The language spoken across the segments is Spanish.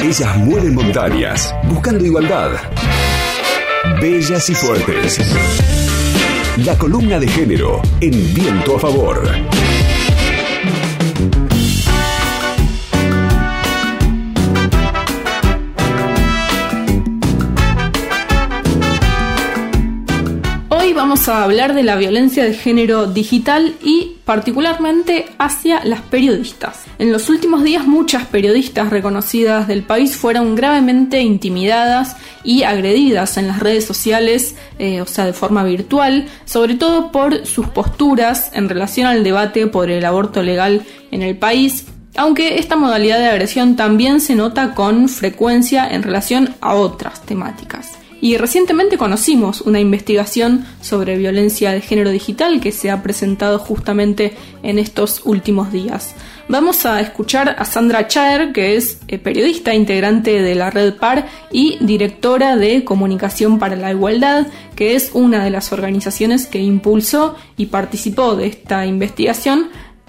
Ellas mueren montañas, buscando igualdad. Bellas y fuertes. La columna de género en viento a favor. Vamos a hablar de la violencia de género digital y particularmente hacia las periodistas. En los últimos días muchas periodistas reconocidas del país fueron gravemente intimidadas y agredidas en las redes sociales, eh, o sea, de forma virtual, sobre todo por sus posturas en relación al debate por el aborto legal en el país, aunque esta modalidad de agresión también se nota con frecuencia en relación a otras temáticas. Y recientemente conocimos una investigación sobre violencia de género digital que se ha presentado justamente en estos últimos días. Vamos a escuchar a Sandra Chaer, que es eh, periodista integrante de la Red PAR y directora de Comunicación para la Igualdad, que es una de las organizaciones que impulsó y participó de esta investigación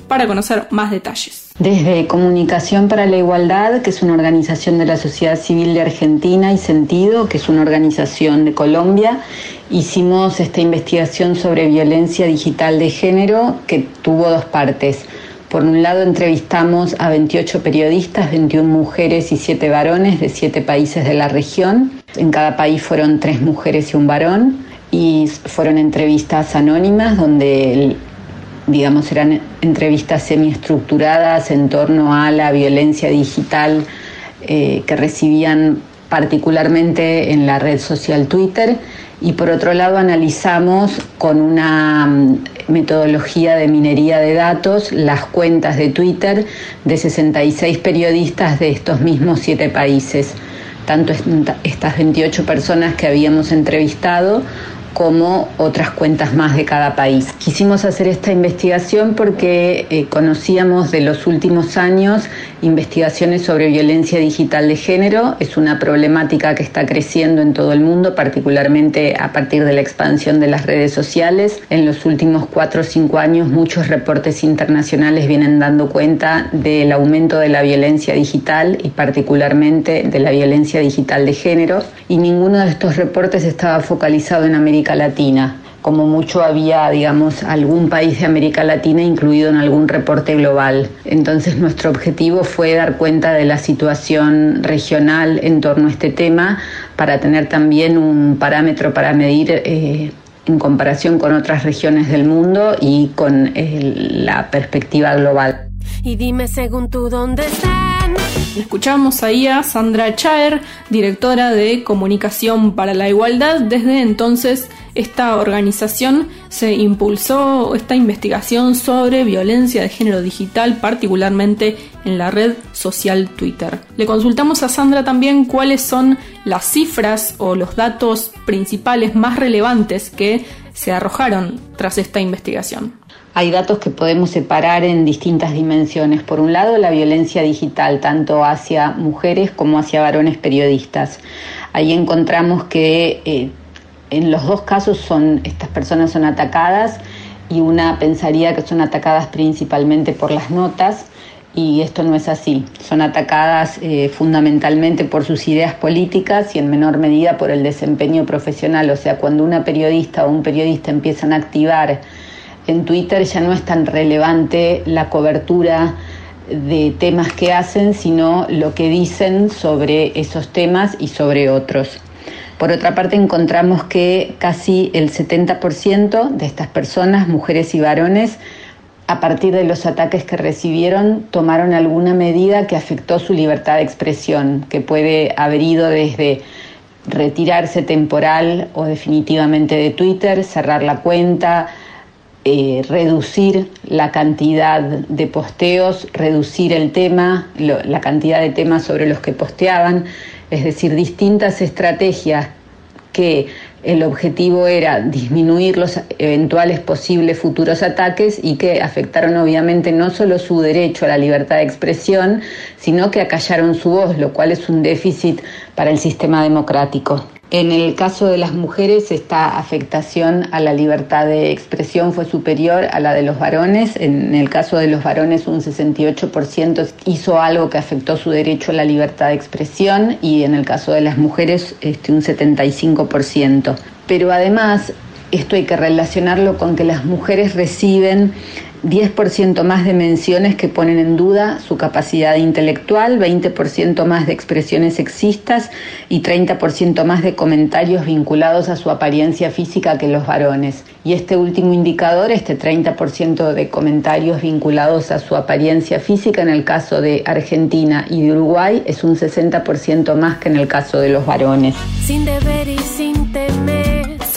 para conocer más detalles. Desde Comunicación para la Igualdad, que es una organización de la sociedad civil de Argentina, y Sentido, que es una organización de Colombia, hicimos esta investigación sobre violencia digital de género que tuvo dos partes. Por un lado, entrevistamos a 28 periodistas, 21 mujeres y 7 varones de 7 países de la región. En cada país fueron 3 mujeres y un varón y fueron entrevistas anónimas donde digamos, eran entrevistas semiestructuradas en torno a la violencia digital eh, que recibían particularmente en la red social Twitter. Y por otro lado analizamos con una mm, metodología de minería de datos las cuentas de Twitter de 66 periodistas de estos mismos siete países, tanto estas 28 personas que habíamos entrevistado como otras cuentas más de cada país. Quisimos hacer esta investigación porque eh, conocíamos de los últimos años investigaciones sobre violencia digital de género. Es una problemática que está creciendo en todo el mundo, particularmente a partir de la expansión de las redes sociales. En los últimos cuatro o cinco años muchos reportes internacionales vienen dando cuenta del aumento de la violencia digital y particularmente de la violencia digital de género. Y ninguno de estos reportes estaba focalizado en América Latina. Como mucho había, digamos, algún país de América Latina incluido en algún reporte global. Entonces nuestro objetivo fue dar cuenta de la situación regional en torno a este tema para tener también un parámetro para medir eh, en comparación con otras regiones del mundo y con eh, la perspectiva global. Y dime según tú dónde Escuchamos ahí a Sandra Chaer, directora de Comunicación para la Igualdad. Desde entonces, esta organización se impulsó esta investigación sobre violencia de género digital, particularmente en la red social Twitter. Le consultamos a Sandra también cuáles son las cifras o los datos principales más relevantes que se arrojaron tras esta investigación hay datos que podemos separar en distintas dimensiones. Por un lado, la violencia digital, tanto hacia mujeres como hacia varones periodistas. Ahí encontramos que eh, en los dos casos estas personas son atacadas y una pensaría que son atacadas principalmente por las notas y esto no es así. Son atacadas eh, fundamentalmente por sus ideas políticas y en menor medida por el desempeño profesional. O sea, cuando una periodista o un periodista empiezan a activar en Twitter ya no es tan relevante la cobertura de temas que hacen, sino lo que dicen sobre esos temas y sobre otros. Por otra parte, encontramos que casi el 70% de estas personas, mujeres y varones, a partir de los ataques que recibieron, tomaron alguna medida que afectó su libertad de expresión, que puede haber ido desde retirarse temporal o definitivamente de Twitter, cerrar la cuenta, eh, reducir la cantidad de posteos, reducir el tema, la cantidad de temas sobre los que posteaban, es decir, distintas estrategias que el objetivo era disminuir los eventuales posibles futuros ataques y que afectaron obviamente no solo su derecho a la libertad de expresión, sino que acallaron su voz, lo cual es un déficit para el sistema democrático. En el caso de las mujeres, esta afectación a la libertad de expresión fue superior a la de los varones. En el caso de los varones, un 68% hizo algo que afectó su derecho a la libertad de expresión y en el caso de las mujeres, este, un 75%. Pero además, esto hay que relacionarlo con que las mujeres reciben 10% más de menciones que ponen en duda su capacidad intelectual, 20% más de expresiones sexistas y 30% más de comentarios vinculados a su apariencia física que los varones. Y este último indicador, este 30% de comentarios vinculados a su apariencia física en el caso de Argentina y de Uruguay, es un 60% más que en el caso de los varones. Sin deber y sin temer.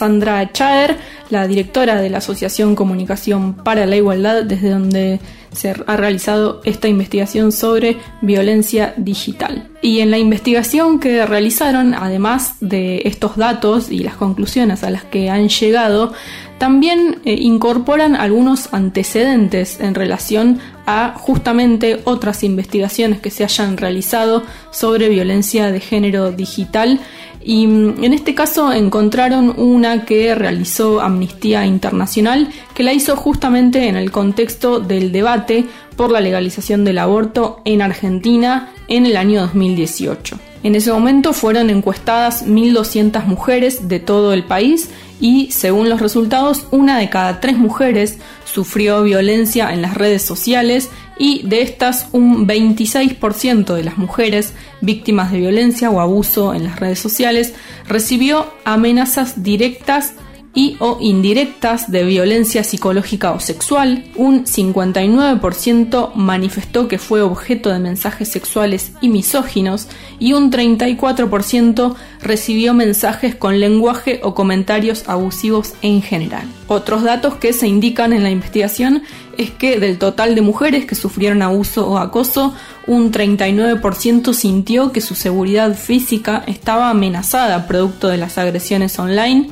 Sandra Chaer la directora de la Asociación Comunicación para la Igualdad, desde donde se ha realizado esta investigación sobre violencia digital. Y en la investigación que realizaron, además de estos datos y las conclusiones a las que han llegado, también eh, incorporan algunos antecedentes en relación a justamente otras investigaciones que se hayan realizado sobre violencia de género digital y mm, en este caso encontraron una que realizó Amnistía Internacional, que la hizo justamente en el contexto del debate por la legalización del aborto en Argentina en el año 2018. En ese momento fueron encuestadas 1.200 mujeres de todo el país y, según los resultados, una de cada tres mujeres sufrió violencia en las redes sociales y de estas un 26% de las mujeres víctimas de violencia o abuso en las redes sociales recibió amenazas directas y o indirectas de violencia psicológica o sexual, un 59% manifestó que fue objeto de mensajes sexuales y misóginos y un 34% recibió mensajes con lenguaje o comentarios abusivos en general. Otros datos que se indican en la investigación es que del total de mujeres que sufrieron abuso o acoso, un 39% sintió que su seguridad física estaba amenazada producto de las agresiones online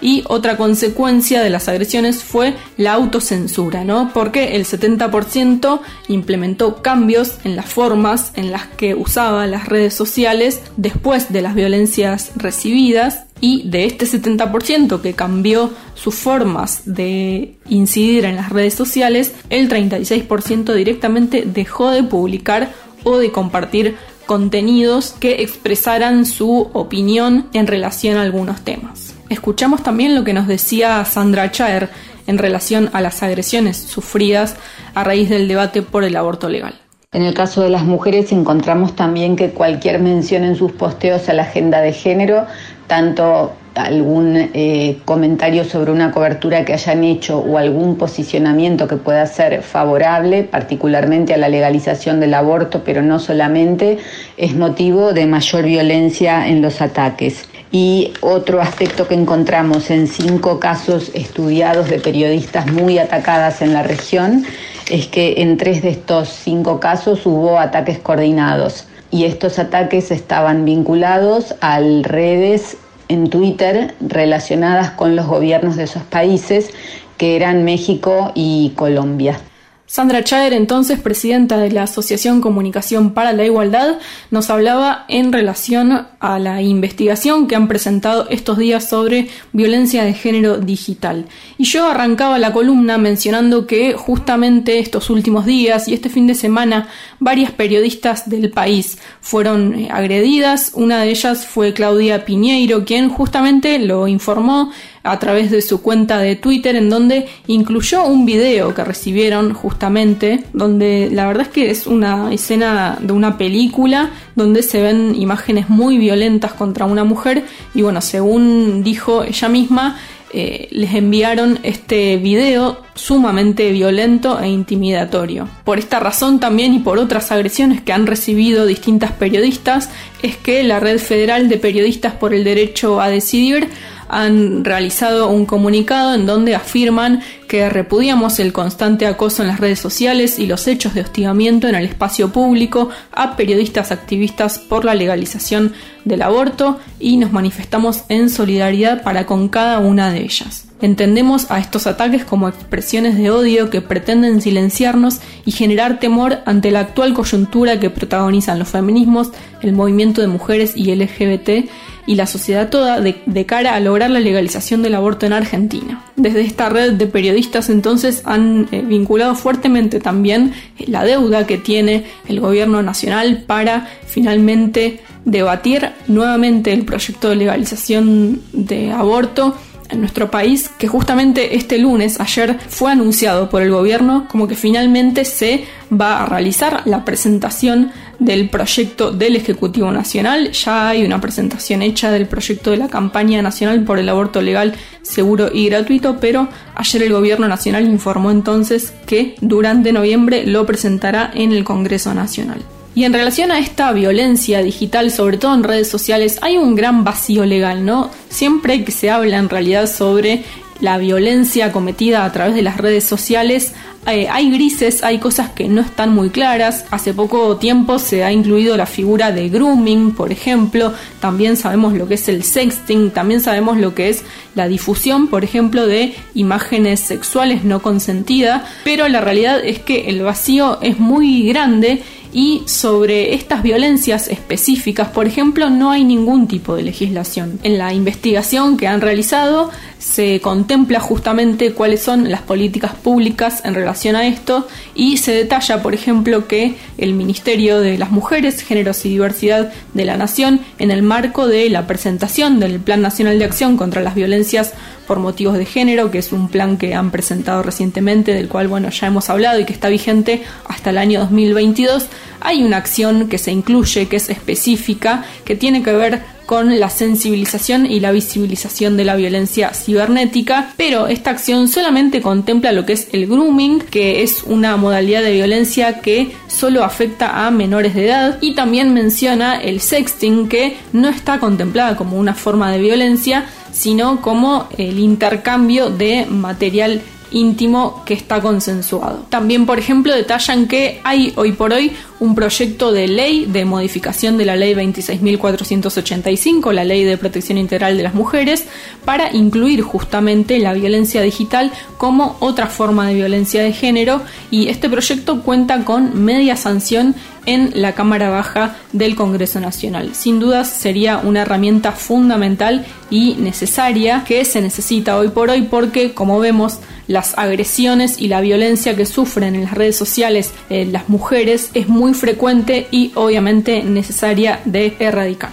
y otra consecuencia de las agresiones fue la autocensura, ¿no? Porque el 70% implementó cambios en las formas en las que usaba las redes sociales después de las violencias recibidas y de este 70% que cambió sus formas de incidir en las redes sociales, el 36% directamente dejó de publicar o de compartir contenidos que expresaran su opinión en relación a algunos temas. Escuchamos también lo que nos decía Sandra Chaer en relación a las agresiones sufridas a raíz del debate por el aborto legal. En el caso de las mujeres encontramos también que cualquier mención en sus posteos a la agenda de género, tanto algún eh, comentario sobre una cobertura que hayan hecho o algún posicionamiento que pueda ser favorable, particularmente a la legalización del aborto, pero no solamente, es motivo de mayor violencia en los ataques. Y otro aspecto que encontramos en cinco casos estudiados de periodistas muy atacadas en la región es que en tres de estos cinco casos hubo ataques coordinados y estos ataques estaban vinculados a redes en Twitter relacionadas con los gobiernos de esos países que eran México y Colombia. Sandra Chaer, entonces presidenta de la Asociación Comunicación para la Igualdad, nos hablaba en relación a la investigación que han presentado estos días sobre violencia de género digital. Y yo arrancaba la columna mencionando que justamente estos últimos días y este fin de semana varias periodistas del país fueron eh, agredidas. Una de ellas fue Claudia Piñeiro, quien justamente lo informó a través de su cuenta de Twitter en donde incluyó un video que recibieron justamente, donde la verdad es que es una escena de una película donde se ven imágenes muy violentas contra una mujer y bueno, según dijo ella misma, eh, les enviaron este video sumamente violento e intimidatorio. Por esta razón también y por otras agresiones que han recibido distintas periodistas, es que la Red Federal de Periodistas por el Derecho a Decidir han realizado un comunicado en donde afirman que repudiamos el constante acoso en las redes sociales y los hechos de hostigamiento en el espacio público a periodistas activistas por la legalización del aborto y nos manifestamos en solidaridad para con cada una de ellas. Entendemos a estos ataques como expresiones de odio que pretenden silenciarnos y generar temor ante la actual coyuntura que protagonizan los feminismos, el movimiento de mujeres y LGBT y la sociedad toda de, cara a lograr la legalización del aborto en Argentina. Desde esta red de periodistas entonces han eh, vinculado fuertemente también la deuda que tiene el gobierno nacional para finalmente debatir nuevamente el proyecto de legalización de aborto en nuestro país que justamente este lunes, ayer, fue anunciado por el gobierno como que finalmente se va a realizar la presentación del proyecto del Ejecutivo Nacional. Ya hay una presentación hecha del proyecto de la campaña nacional por el aborto legal, seguro y gratuito, pero ayer el gobierno nacional informó entonces que durante noviembre lo presentará en el Congreso Nacional. Y en relación a esta violencia digital, sobre todo en redes sociales, hay un gran vacío legal, ¿no? Siempre que se habla en realidad sobre la violencia cometida a través de las redes sociales, eh, hay grises, hay cosas que no están muy claras. Hace poco tiempo se ha incluido la figura de grooming, por ejemplo. También sabemos lo que es el sexting, también sabemos lo que es la difusión, por ejemplo, de imágenes sexuales no consentidas. Pero la realidad es que el vacío es muy grande y sobre estas violencias específicas, por ejemplo, no hay ningún tipo de legislación. En la investigación que han realizado se contempla justamente cuáles son las políticas públicas en relación a esto y se detalla, por ejemplo, que el Ministerio de las Mujeres, Géneros y Diversidad de la Nación, en el marco de la presentación del Plan Nacional de Acción contra las Violencias por motivos de género, que es un plan que han presentado recientemente, del cual bueno, ya hemos hablado y que está vigente hasta el año 2022, hay una acción que se incluye, que es específica, que tiene que ver con la sensibilización y la visibilización de la violencia cibernética, pero esta acción solamente contempla lo que es el grooming, que es una modalidad de violencia que solo afecta a menores de edad, y también menciona el sexting, que no está contemplada como una forma de violencia, sino como el intercambio de material íntimo que está consensuado. También, por ejemplo, detallan que hay hoy por hoy un proyecto de ley de modificación de la ley 26.485, la ley de protección integral de las mujeres, para incluir justamente la violencia digital como otra forma de violencia de género y este proyecto cuenta con media sanción en la Cámara Baja del Congreso Nacional. Sin dudas sería una herramienta fundamental y necesaria que se necesita hoy por hoy porque, como vemos, las agresiones y la violencia que sufren en las redes sociales eh, las mujeres es muy frecuente y obviamente necesaria de erradicar.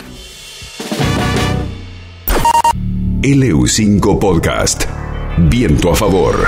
LU5 Podcast. Viento a favor.